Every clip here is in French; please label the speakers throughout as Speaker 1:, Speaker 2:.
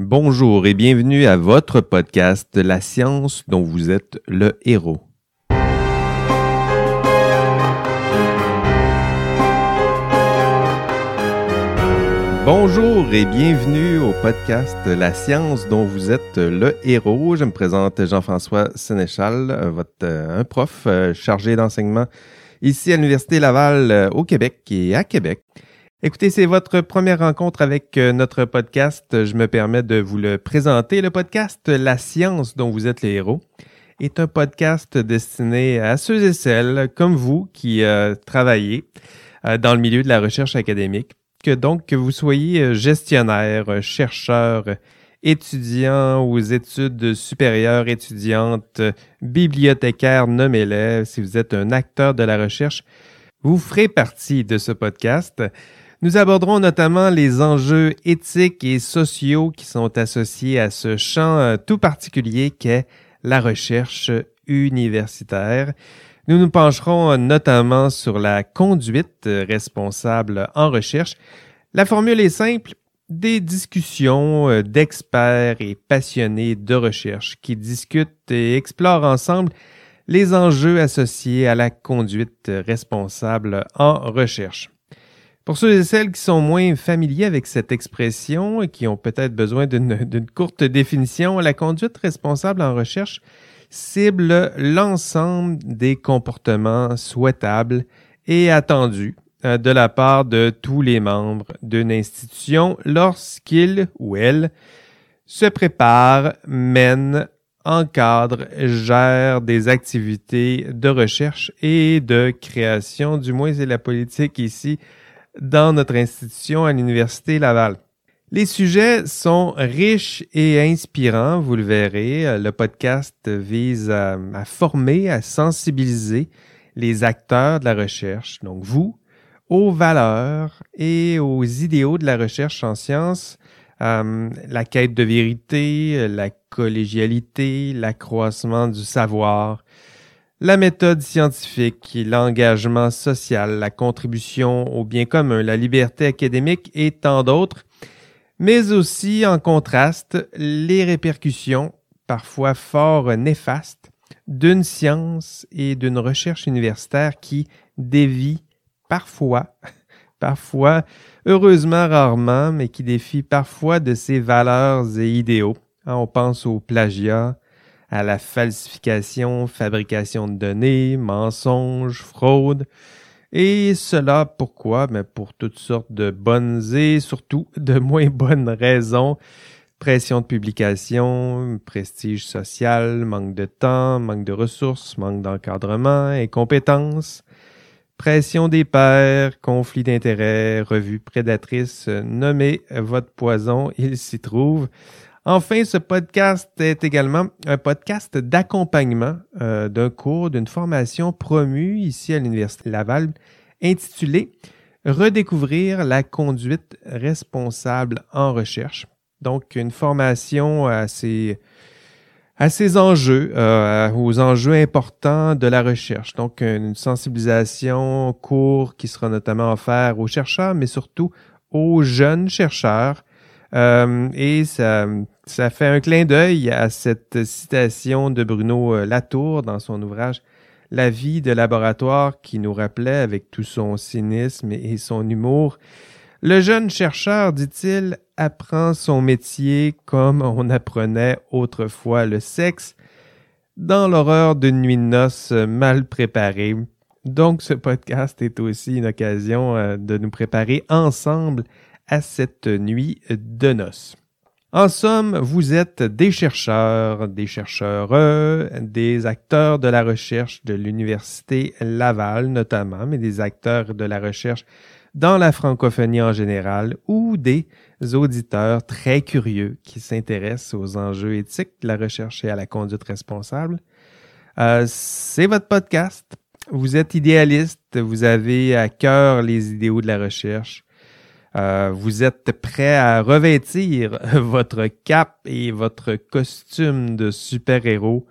Speaker 1: Bonjour et bienvenue à votre podcast La science dont vous êtes le héros. Bonjour et bienvenue au podcast La science dont vous êtes le héros. Je me présente Jean-François Sénéchal, votre un prof euh, chargé d'enseignement ici à l'Université Laval euh, au Québec et à Québec. Écoutez, c'est votre première rencontre avec euh, notre podcast. Je me permets de vous le présenter. Le podcast La science dont vous êtes les héros est un podcast destiné à ceux et celles comme vous qui travaillez dans le milieu de la recherche académique que donc que vous soyez euh, gestionnaire, euh, chercheur, étudiant aux études supérieures, étudiante, bibliothécaire, nommez-les, si vous êtes un acteur de la recherche, vous ferez partie de ce podcast. Nous aborderons notamment les enjeux éthiques et sociaux qui sont associés à ce champ euh, tout particulier qu'est la recherche universitaire. Nous nous pencherons notamment sur la conduite responsable en recherche. La formule est simple, des discussions euh, d'experts et passionnés de recherche qui discutent et explorent ensemble les enjeux associés à la conduite responsable en recherche. Pour ceux et celles qui sont moins familiers avec cette expression et qui ont peut-être besoin d'une courte définition, la conduite responsable en recherche cible l'ensemble des comportements souhaitables et attendus euh, de la part de tous les membres d'une institution lorsqu'ils ou elles se préparent, mènent, encadrent, gèrent des activités de recherche et de création, du moins c'est la politique ici dans notre institution à l'Université Laval. Les sujets sont riches et inspirants, vous le verrez. Le podcast vise à, former, à sensibiliser les acteurs de la recherche, donc vous, aux valeurs et aux idéaux de la recherche en sciences, euh, la quête de vérité, la collégialité, l'accroissement du savoir, la méthode scientifique, l'engagement social, la contribution au bien commun, la liberté académique et tant d'autres mais aussi en contraste les répercussions, parfois fort néfastes, d'une science et d'une recherche universitaire qui dévie parfois, parfois, heureusement rarement, mais qui défie parfois de ses valeurs et idéaux. Hein, on pense au plagiat, à la falsification, fabrication de données, mensonges, fraude, et cela pourquoi? Mais pour toutes sortes de bonnes et surtout de moins bonnes raisons. Pression de publication, prestige social, manque de temps, manque de ressources, manque d'encadrement, incompétence, pression des pairs, conflit d'intérêts, revue prédatrice, nommez votre poison, il s'y trouve. Enfin, ce podcast est également un podcast d'accompagnement euh, d'un cours, d'une formation promue ici à l'Université Laval intitulé Redécouvrir la conduite responsable en recherche. Donc, une formation à ces, enjeux, aux enjeux importants de la recherche. Donc, une sensibilisation cours qui sera notamment offert aux chercheurs, mais surtout aux jeunes chercheurs euh, et ça, ça fait un clin d'œil à cette citation de Bruno euh, Latour dans son ouvrage La vie de laboratoire qui nous rappelait avec tout son cynisme et son humour le jeune chercheur, dit-il, apprend son métier comme on apprenait autrefois le sexe, dans l'horreur d'une nuit de noces mal préparée. Donc ce podcast est aussi une occasion euh, de nous préparer ensemble à cette nuit de noces. En somme, vous êtes des chercheurs, des chercheurs, des acteurs de la recherche de l'Université Laval notamment, mais des acteurs de la recherche dans la francophonie en général ou des auditeurs très curieux qui s'intéressent aux enjeux éthiques de la recherche et à la conduite responsable. Euh, c'est votre podcast. Vous êtes idéaliste, vous avez à cœur les idéaux de la recherche. Euh, vous êtes prêt à revêtir votre cap et votre costume de super-héros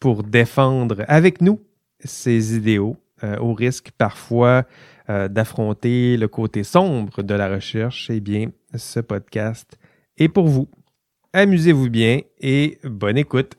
Speaker 1: pour défendre avec nous ces idéaux, euh, au risque parfois euh, d'affronter le côté sombre de la recherche, eh bien, ce podcast est pour vous. amusez-vous bien et bonne écoute.